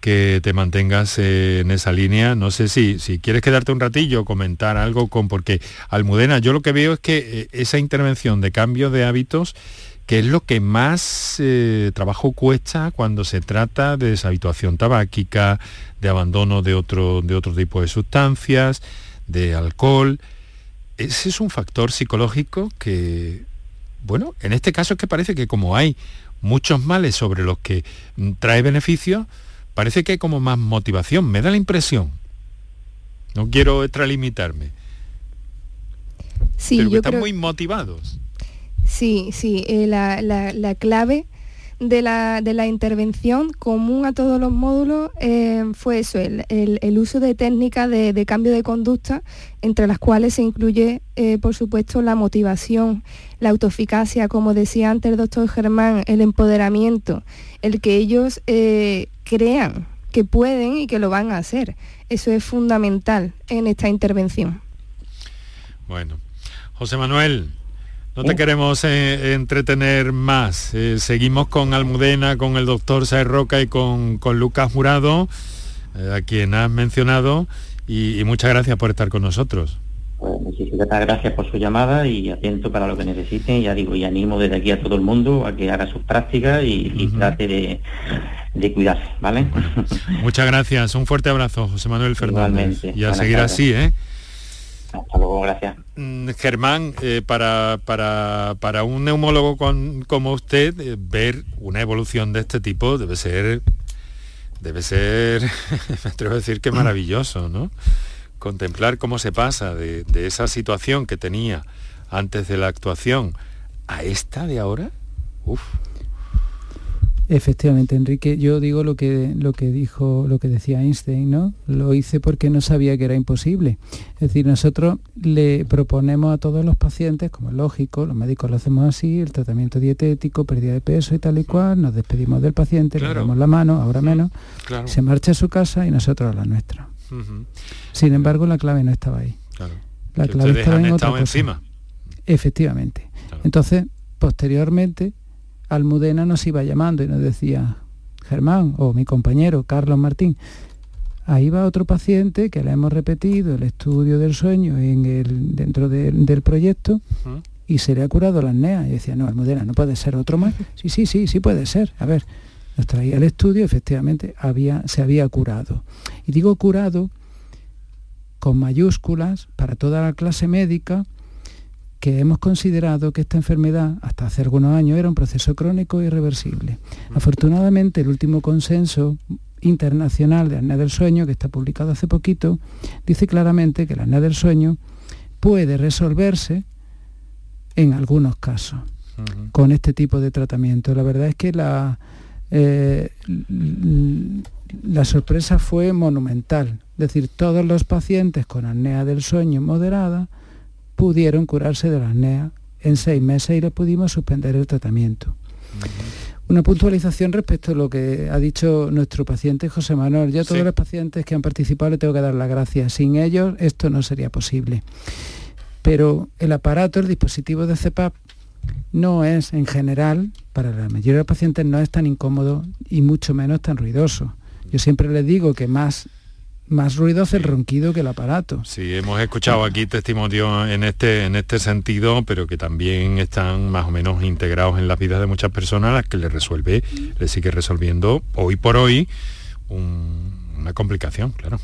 que te mantengas eh, en esa línea. No sé si, si quieres quedarte un ratillo, comentar algo con, porque Almudena, yo lo que veo es que eh, esa intervención de cambio de hábitos, que es lo que más eh, trabajo cuesta cuando se trata de deshabituación tabáquica, de abandono de otro, de otro tipo de sustancias, de alcohol. Ese es un factor psicológico que, bueno, en este caso es que parece que como hay muchos males sobre los que mm, trae beneficios, parece que hay como más motivación, me da la impresión. No quiero extralimitarme. Sí, pero yo están muy motivados. Sí, sí, eh, la, clave de la, intervención común a todos los módulos eh, fue eso, el, uso de técnicas de, cambio de conducta, entre las cuales se incluye, eh, por supuesto, la motivación, la autoeficacia, como decía antes el doctor Germán, el empoderamiento, el que ellos crean que pueden y que lo van a hacer. Eso es fundamental en esta intervención. Bueno, José Manuel, no te queremos eh, entretener más. Eh, seguimos con Almudena, con el doctor Saez Roca y con, Lucas Jurado, eh, a quien has mencionado, y muchas gracias por estar con nosotros. Pues muchísimas gracias por su llamada y atento para lo que necesiten. Ya digo, y animo desde aquí a todo el mundo a que haga sus prácticas y, trate de, cuidarse, ¿vale? Muchas gracias. Un fuerte abrazo, José Manuel Fernández. Y a seguir así, ¿eh? Hasta luego, gracias. Mm, Germán, eh, para, para, un neumólogo como usted, eh, ver una evolución de este tipo debe ser, debe ser, me atrevo a decir que maravilloso, ¿no? contemplar cómo se pasa de, esa situación que tenía antes de la actuación a esta de ahora, Uf. Efectivamente, Enrique, yo digo lo que, lo que dijo, lo que decía Einstein, ¿no? Lo hice porque no sabía que era imposible. Es decir, nosotros le proponemos a todos los pacientes, como es lógico, los médicos lo hacemos así, el tratamiento dietético, pérdida de peso y tal y cual, nos despedimos del paciente, le damos la mano, ahora menos, se marcha a su casa y nosotros a la nuestra. Sin embargo, la clave no estaba ahí. La clave estaba en otra cosa. encima. Efectivamente. Entonces, posteriormente, Almudena nos iba llamando y nos decía, Germán o mi compañero Carlos Martín, ahí va otro paciente que le hemos repetido el estudio del sueño en el, dentro de- del proyecto y se le ha curado la apnea. Y decía, no, Almudena, no puede ser otro más. Sí, sí, sí, sí puede ser. A ver, nos traía el estudio, efectivamente había, se había curado. Y digo curado con mayúsculas para toda la clase médica que hemos considerado que esta enfermedad hasta hace algunos años era un proceso crónico irreversible. Afortunadamente el último consenso internacional de apnea del sueño, que está publicado hace poquito, dice claramente que la apnea del sueño puede resolverse en algunos casos con este tipo de tratamiento. La verdad es que la, eh, la sorpresa fue monumental. Es decir, todos los pacientes con apnea del sueño moderada pudieron curarse de la apnea en seis meses y le pudimos suspender el tratamiento. Una puntualización respecto a lo que ha dicho nuestro paciente José Manuel. Yo a todos Sí. los pacientes que han participado le tengo que dar las gracias. Sin ellos esto no sería posible. Pero el aparato, el dispositivo de CEPAP, no es en general, para la mayoría de los pacientes, no es tan incómodo y mucho menos tan ruidoso. Yo siempre les digo que más, más ruido hace el ronquido que el aparato. Sí, hemos escuchado aquí testimonios en este, en este sentido, pero que también están más o menos integrados en las vidas de muchas personas, a las que le resuelve, le sigue resolviendo hoy por hoy un- una complicación, claro.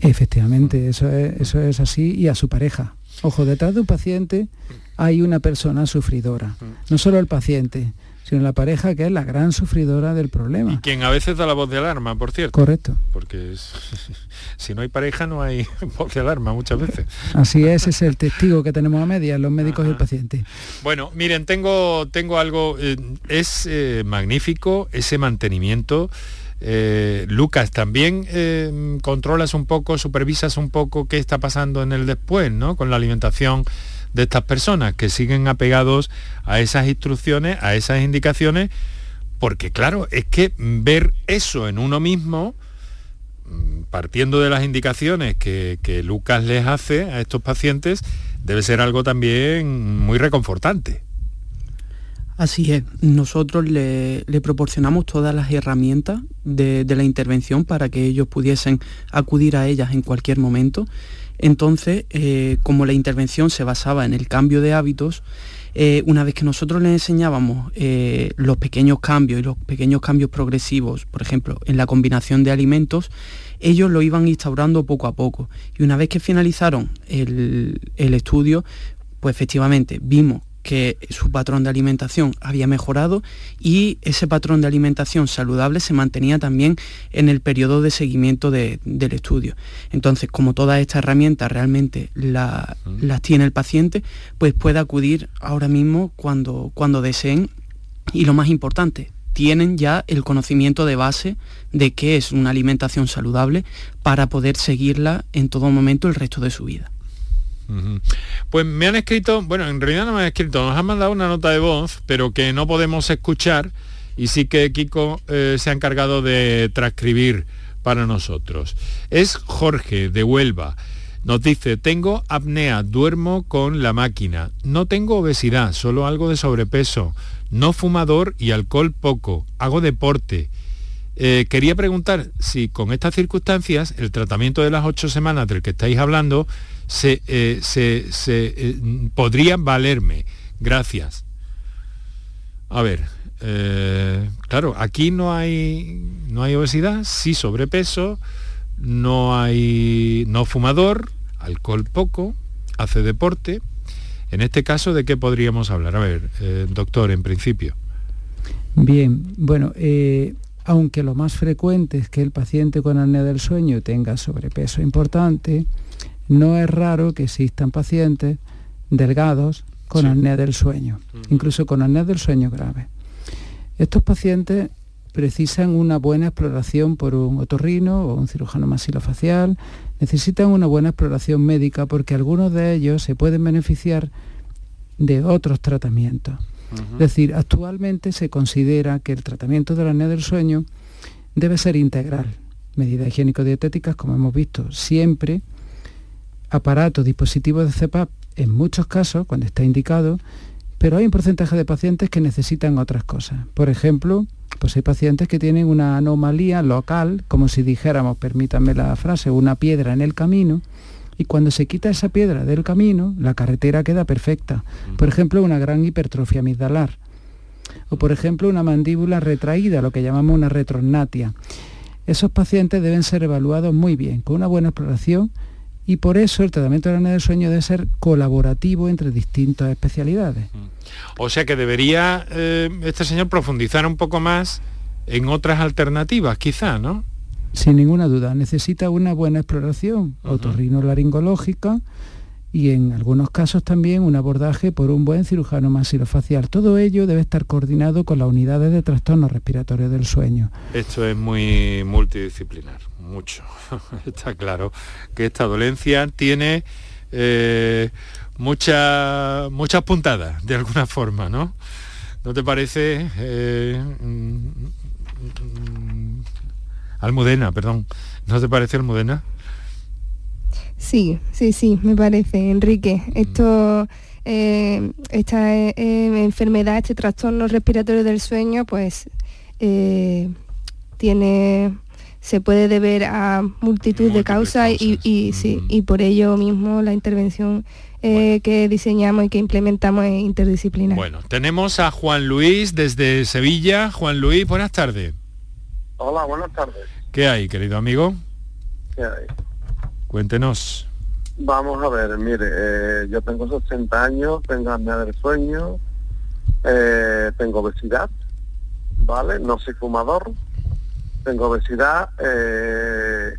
Efectivamente, eso es, eso es así y a su pareja. Ojo, detrás de un paciente hay una persona sufridora. No solo el paciente, sino la pareja que es la gran sufridora del problema. Quien a veces da la voz de alarma, por cierto. Correcto. Porque es- si no hay pareja no hay voz de alarma muchas veces. Así es, ese es el testigo que tenemos a medias, los médicos y el paciente. Bueno, miren, tengo, tengo algo, eh, es eh, magnífico ese mantenimiento. Eh, Lucas, también eh, controlas un poco, supervisas un poco qué está pasando en el después, ¿no? Con la alimentación de estas personas que siguen apegados a esas instrucciones, a esas indicaciones, porque claro, es que ver eso en uno mismo, mm, partiendo de las indicaciones que, que Lucas les hace a estos pacientes, debe ser algo también muy reconfortante. Así es, nosotros le, le proporcionamos todas las herramientas de, de la intervención para que ellos pudiesen acudir a ellas en cualquier momento. Entonces, eh, como la intervención se basaba en el cambio de hábitos, eh, una vez que nosotros les enseñábamos eh, los pequeños cambios y los pequeños cambios progresivos, por ejemplo, en la combinación de alimentos, ellos lo iban instaurando poco a poco. Y una vez que finalizaron el, el estudio, pues efectivamente vimos que su patrón de alimentación había mejorado y ese patrón de alimentación saludable se mantenía también en el periodo de seguimiento de- del estudio. Entonces, como todas estas herramientas realmente la- las tiene el paciente, pues puede acudir ahora mismo cuando, cuando deseen y lo más importante, tienen ya el conocimiento de base de qué es una alimentación saludable para poder seguirla en todo momento el resto de su vida. Pues me han escrito, bueno, en realidad no me han escrito, nos han mandado una nota de voz, pero que no podemos escuchar y sí que Kiko eh, se ha encargado de transcribir para nosotros. Es Jorge de Huelva. Nos dice, tengo apnea, duermo con la máquina, no tengo obesidad, solo algo de sobrepeso, no fumador y alcohol poco, hago deporte. Eh, quería preguntar si con estas circunstancias el tratamiento de las ocho semanas del que estáis hablando se, eh, se- se, eh, podría valerme. Gracias. A ver, eh, claro, aquí no hay, no hay obesidad, sí sobrepeso, no hay no fumador, alcohol poco, hace deporte. En este caso, ¿de qué podríamos hablar? A ver, doctor, en principio. Bien, bueno, aunque lo más frecuente es que el paciente con apnea del sueño tenga sobrepeso importante, no es raro que existan pacientes delgados con apnea del sueño, incluso con apnea del sueño grave. Estos pacientes precisan una buena exploración por un otorrino o un cirujano masilofacial, necesitan una buena exploración médica porque algunos de ellos se pueden beneficiar de otros tratamientos. Es decir, actualmente se considera que el tratamiento de la apnea del sueño debe ser integral. Medidas higiénico-dietéticas, como hemos visto, siempre aparatos, dispositivos de CEPAP en muchos casos, cuando está indicado, pero hay un porcentaje de pacientes que necesitan otras cosas. Por ejemplo, pues hay pacientes que tienen una anomalía local, como si dijéramos, permítanme la frase, una piedra en el camino, y cuando se quita esa piedra del camino, la carretera queda perfecta. Por ejemplo, una gran hipertrofia amigdalar. O por ejemplo, una mandíbula retraída, lo que llamamos una retrognatia. Esos pacientes deben ser evaluados muy bien, con una buena exploración y por eso el tratamiento de la del sueño debe ser colaborativo entre distintas especialidades. Mm. O sea que debería eh, este señor profundizar un poco más en otras alternativas, quizá, ¿no? Sin ninguna duda, necesita una buena exploración otorrinolaringológica y en algunos casos también un abordaje por un buen cirujano maxilofacial. Todo ello debe estar coordinado con las unidades de trastornos respiratorios del sueño. Esto es muy multidisciplinar mucho. Está claro que esta dolencia tiene eh, muchas puntadas, de alguna forma, ¿no? ¿No te parece? Eh, mm, mm, Almudena, perdón. ¿No te parece Almudena? Sí, sí, sí, me parece, Enrique. Mm. Esto, eh, esta enfermedad, este trastorno respiratorio del sueño, pues tiene se puede deber a multitud de causas y, sí, y por ello mismo la intervención eh, que diseñamos y que implementamos es interdisciplinar. Bueno, tenemos a Juan Luis desde Sevilla. Juan Luis, buenas tardes. Hola, buenas tardes. ¿Qué hay, querido amigo? ¿Qué hay? Cuéntenos. Vamos a ver, mire, eh, yo tengo 60 años, tengo apnea del sueño, eh, tengo obesidad, ¿vale? No soy fumador, tengo obesidad, eh,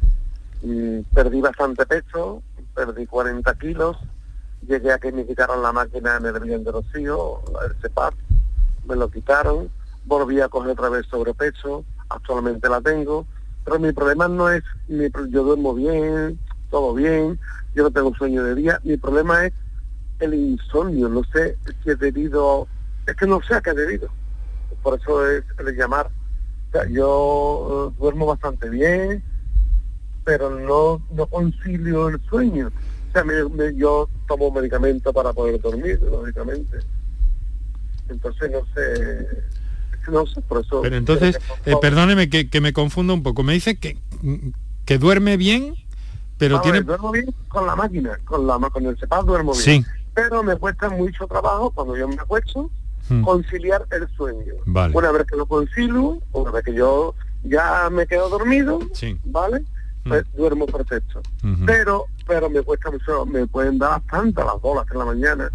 perdí bastante peso, perdí 40 kilos, llegué a que me quitaron la máquina en el Río de Rocío, el CEPAP, me lo quitaron, volví a coger otra vez sobrepeso, actualmente la tengo, pero mi problema no es, yo duermo bien, todo bien, yo no tengo sueño de día, mi problema es el insomnio, no sé si es debido, es que no sé a qué es debido, por eso es el llamar yo eh, duermo bastante bien, pero no, no concilio el sueño. O sea, yo tomo medicamento para poder dormir, lógicamente. Entonces, no sé, no sé, por eso... Pero entonces, eh, perdóneme que, me confundo un poco. Me dice que, que duerme bien, pero tiene... duermo bien con la máquina, con, la, con el CEPAP duermo bien. Sí. Pero me cuesta mucho trabajo cuando yo me acuesto Hmm. conciliar el sueño. Una vez que lo concilio, una vez que yo ya me quedo dormido, ¿vale? Hmm. Pues duermo perfecto. Pero, pero me cuesta mucho, me pueden dar bastante las bolas en la mañana.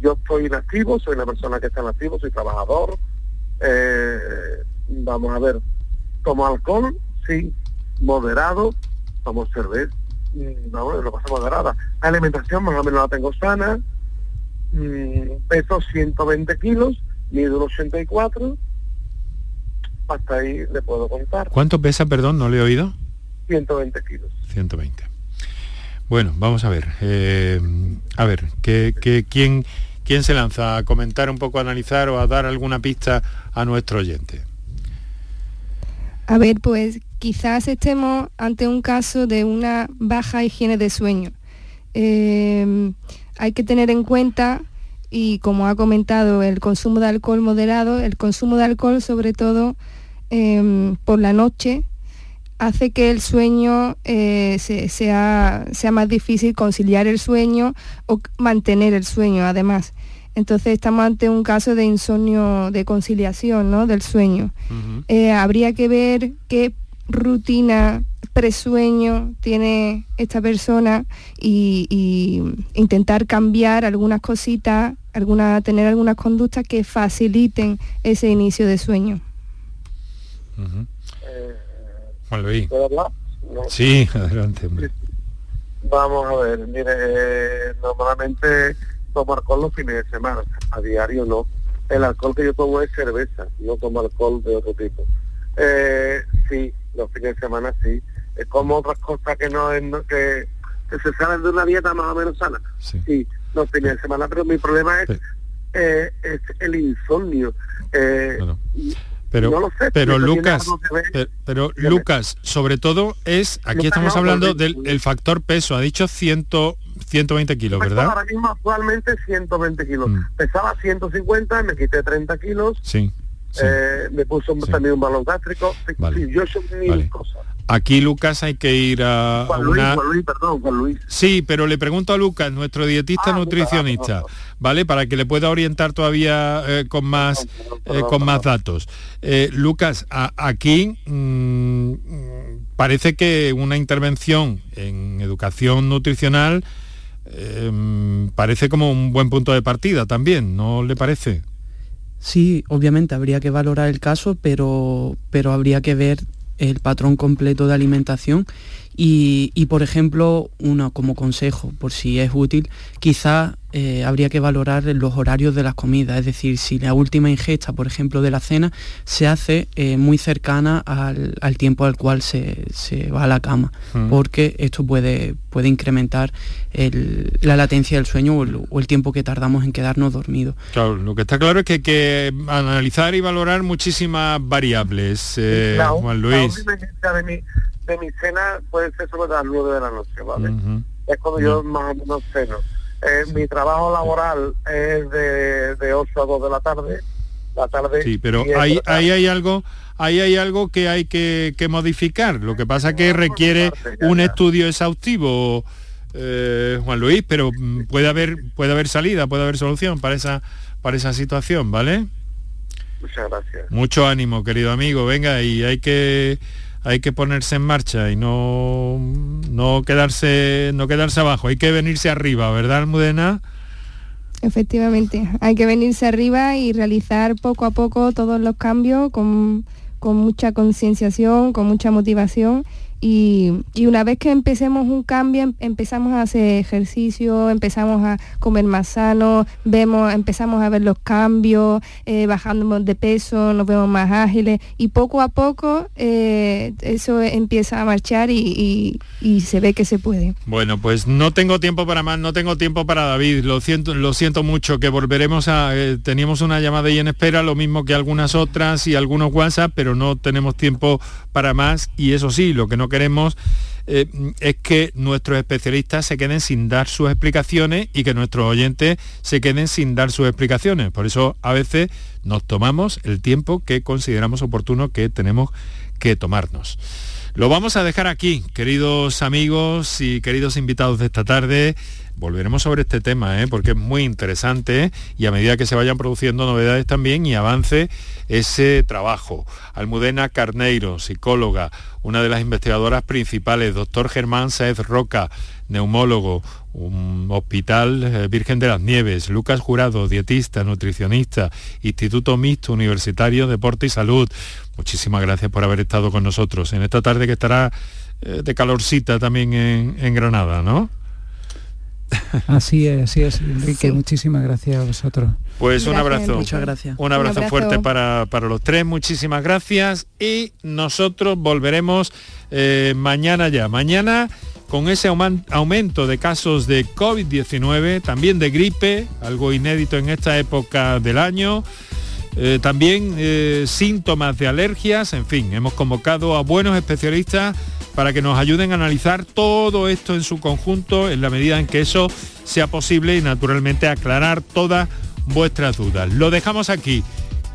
Yo estoy inactivo, soy una persona que está en activo, soy trabajador. Eh, vamos a ver, tomo alcohol, sí, moderado, tomo cerveza, mm, vamos, lo paso moderada. La alimentación más o menos la tengo sana, Mm, peso 120 kilos, mido 84, hasta ahí le puedo contar. ¿Cuánto pesa, perdón, no le he oído? 120 kilos. 120. Bueno, vamos a ver. Eh, a ver, ¿qué, quién, ¿quién se lanza a comentar un poco, a analizar o a dar alguna pista a nuestro oyente? A ver, pues quizás estemos ante un caso de una baja higiene de sueño. Eh, hay que tener en cuenta, y como ha comentado, el consumo de alcohol moderado, el consumo de alcohol sobre todo em, por la noche hace que el sueño eh, sea, sea más difícil conciliar el sueño o mantener el sueño además. Entonces estamos ante un caso de insomnio, de conciliación ¿no? del sueño. Eh, habría que ver qué rutina presueño tiene esta persona y, intentar cambiar algunas cositas, alguna, tener algunas conductas que faciliten ese inicio de sueño. Juan Luis. Sí, adelante. Vamos a ver, mire, eh, normalmente tomo alcohol los fines de semana, a diario no. El alcohol que yo tomo es cerveza, no tomo alcohol de otro tipo. Eh, sí, los fines de semana sí como otras cosas que no es que, se salen de una dieta más o menos sana. Sí, no tenía semana, pero mi problema es, eh, es el insomnio. Eh, pero, pero Lucas, pero, Lucas, sobre todo es, aquí estamos hablando del factor peso, ha dicho 100, 120 kilos, ¿verdad? Ahora mismo actualmente 120 kilos. Mm. Pesaba 150, me quité 30 kilos. Sí. Eh, me puso también un balón gástrico. Sí, yo soy mil cosas. Aquí, Lucas, hay que ir a, Juan Luis, Juan Luis, perdón, Juan Luis. Sí, pero le pregunto a Lucas, nuestro dietista ah, nutricionista, ¿vale? Para que le pueda orientar todavía eh, con más eh, con más datos. Eh, Lucas, aquí mm, parece que una intervención en educación nutricional parece como un buen punto de partida también, ¿no le parece? Sí, obviamente habría que valorar el caso, pero, pero habría que ver el patrón completo de alimentación y, por ejemplo, una como consejo, por si es útil, quizá eh, habría que valorar los horarios de las comidas, es decir, si la última ingesta, por ejemplo, de la cena, se hace eh, muy cercana al, tiempo al cual se, va a la cama, mm. porque esto puede, puede incrementar la latencia del sueño o el, tiempo que tardamos en quedarnos dormidos. Claro, lo que está claro es que hay que analizar y valorar muchísimas variables, eh, Juan Luis de mi cena puede ser sobre las 9 de la noche, ¿vale? Es cuando yo más o menos ceno. Eh, mi trabajo laboral es de, de 8 a 2 de la tarde. La tarde sí, pero ahí, ahí hay algo ahí hay algo que hay que, modificar. Lo que pasa que requiere un estudio exhaustivo, eh, Juan Luis, pero puede haber, puede haber salida, puede haber solución para esa, para esa situación, ¿vale? Muchas gracias. Mucho ánimo, querido amigo. Venga, y hay que hay que ponerse en marcha y no, no, quedarse, no quedarse abajo, hay que venirse arriba, ¿verdad, Almudena? Efectivamente, hay que venirse arriba y realizar poco a poco todos los cambios con, con mucha concienciación, con mucha motivación y, una vez que empecemos un cambio, em, empezamos a hacer ejercicio, empezamos a comer más sano, vemos, empezamos a ver los cambios, eh, bajamos de peso, nos vemos más ágiles y poco a poco eh, eso empieza a marchar y, se ve que se puede. Bueno, pues no tengo tiempo para más, no tengo tiempo para David, lo siento, lo siento mucho, que volveremos a... Eh, teníamos una llamada ahí en espera, lo mismo que algunas otras y algunos WhatsApp, pero no tenemos tiempo para más y eso sí, lo que no queremos eh, es que nuestros especialistas se queden sin dar sus explicaciones y que nuestros oyentes se queden sin dar sus explicaciones. Por eso a veces nos tomamos el tiempo que consideramos oportuno que tenemos que tomarnos. Lo vamos a dejar aquí, queridos amigos y queridos invitados de esta tarde. Volveremos sobre este tema, ¿eh? porque es muy interesante y a medida que se vayan produciendo novedades también y avance ese trabajo. Almudena Carneiro, psicóloga, una de las investigadoras principales, doctor Germán Saez Roca, neumólogo, un hospital eh, Virgen de las Nieves, Lucas Jurado, dietista, nutricionista, Instituto Mixto Universitario Deporte y Salud. Muchísimas gracias por haber estado con nosotros en esta tarde que estará eh, de calorcita también en Granada, ¿no? Así es, así es, Enrique. Muchísimas gracias a vosotros. Pues un abrazo. Muchas gracias. Un abrazo, fuerte para, los tres. Muchísimas gracias. Y nosotros volveremos eh, mañana ya. Mañana con ese aumento de casos de COVID-19, también de gripe, algo inédito en esta época del año. Eh, también eh, síntomas de alergias, en fin, hemos convocado a buenos especialistas para que nos ayuden a analizar todo esto en su conjunto en la medida en que eso sea posible y naturalmente aclarar todas vuestras dudas. Lo dejamos aquí.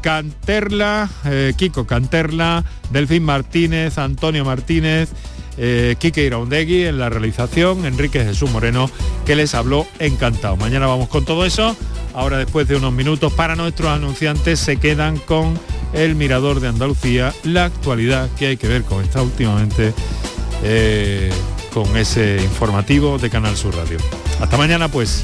Canterla, eh, Kiko Canterla, Delfín Martínez, Antonio Martínez, eh, Kike Iraundegui en la realización, Enrique Jesús Moreno, que les habló encantado. Mañana vamos con todo eso. Ahora después de unos minutos para nuestros anunciantes se quedan con el Mirador de Andalucía, la actualidad que hay que ver con esta últimamente eh, con ese informativo de Canal Sur Radio. Hasta mañana pues.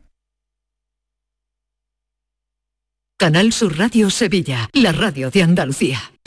Canal Sur Radio Sevilla, la radio de Andalucía.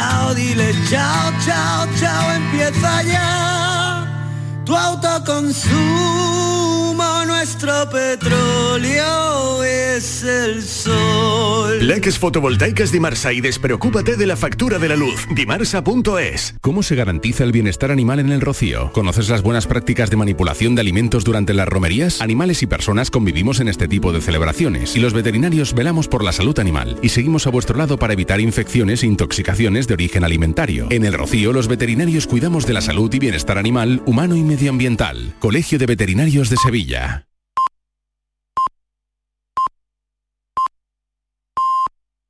chao, dile chao, chao, chao, empieza ya tu autoconsumo, nuestro petróleo es el sol. Leques fotovoltaicas Dimarsa y despreocúpate de la factura de la luz. Dimarsa.es. ¿Cómo se garantiza el bienestar animal en el rocío? ¿Conoces las buenas prácticas de manipulación de alimentos durante las romerías? Animales y personas convivimos en este tipo de celebraciones y los veterinarios velamos por la salud animal y seguimos a vuestro lado para evitar infecciones e intoxicaciones de origen alimentario. En el rocío los veterinarios cuidamos de la salud y bienestar animal, humano y medioambiental. Colegio de Veterinarios de Sevilla.